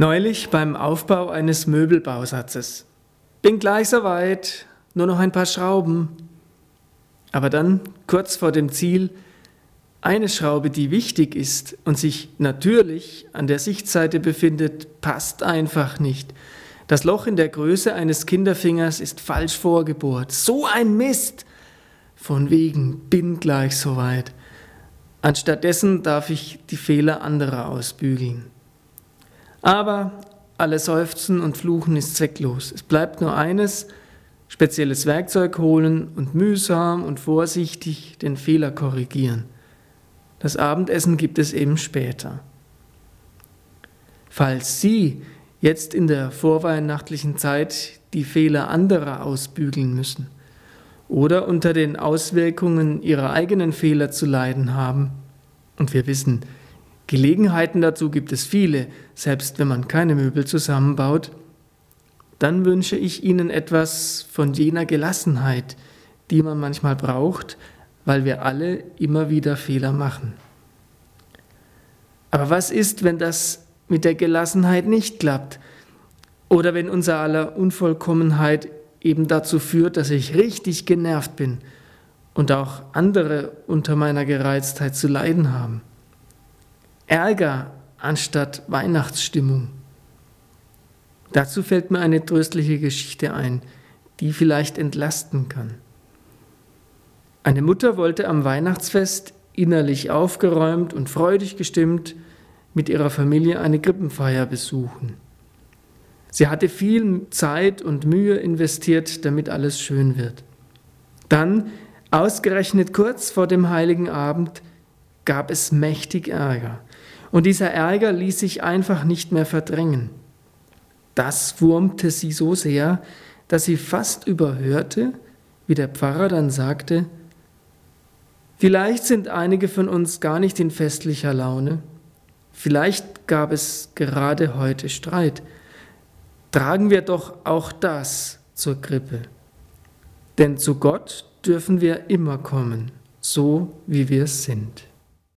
Neulich beim Aufbau eines Möbelbausatzes. Bin gleich soweit, nur noch ein paar Schrauben. Aber dann, kurz vor dem Ziel, eine Schraube, die wichtig ist und sich natürlich an der Sichtseite befindet, passt einfach nicht. Das Loch in der Größe eines Kinderfingers ist falsch vorgebohrt. So ein Mist! Von wegen, bin gleich soweit. Anstattdessen darf ich die Fehler anderer ausbügeln. Aber alles Seufzen und Fluchen ist zwecklos. Es bleibt nur eines, spezielles Werkzeug holen und mühsam und vorsichtig den Fehler korrigieren. Das Abendessen gibt es eben später. Falls Sie jetzt in der vorweihnachtlichen Zeit die Fehler anderer ausbügeln müssen oder unter den Auswirkungen Ihrer eigenen Fehler zu leiden haben, und wir wissen, Gelegenheiten dazu gibt es viele, selbst wenn man keine Möbel zusammenbaut. Dann wünsche ich Ihnen etwas von jener Gelassenheit, die man manchmal braucht, weil wir alle immer wieder Fehler machen. Aber was ist, wenn das mit der Gelassenheit nicht klappt? Oder wenn unser aller Unvollkommenheit eben dazu führt, dass ich richtig genervt bin und auch andere unter meiner Gereiztheit zu leiden haben? Ärger anstatt Weihnachtsstimmung. Dazu fällt mir eine tröstliche Geschichte ein, die vielleicht entlasten kann. Eine Mutter wollte am Weihnachtsfest innerlich aufgeräumt und freudig gestimmt mit ihrer Familie eine Krippenfeier besuchen. Sie hatte viel Zeit und Mühe investiert, damit alles schön wird. Dann, ausgerechnet kurz vor dem heiligen Abend, gab es mächtig Ärger. Und dieser Ärger ließ sich einfach nicht mehr verdrängen. Das wurmte sie so sehr, dass sie fast überhörte, wie der Pfarrer dann sagte, Vielleicht sind einige von uns gar nicht in festlicher Laune, vielleicht gab es gerade heute Streit. Tragen wir doch auch das zur Krippe. Denn zu Gott dürfen wir immer kommen, so wie wir sind.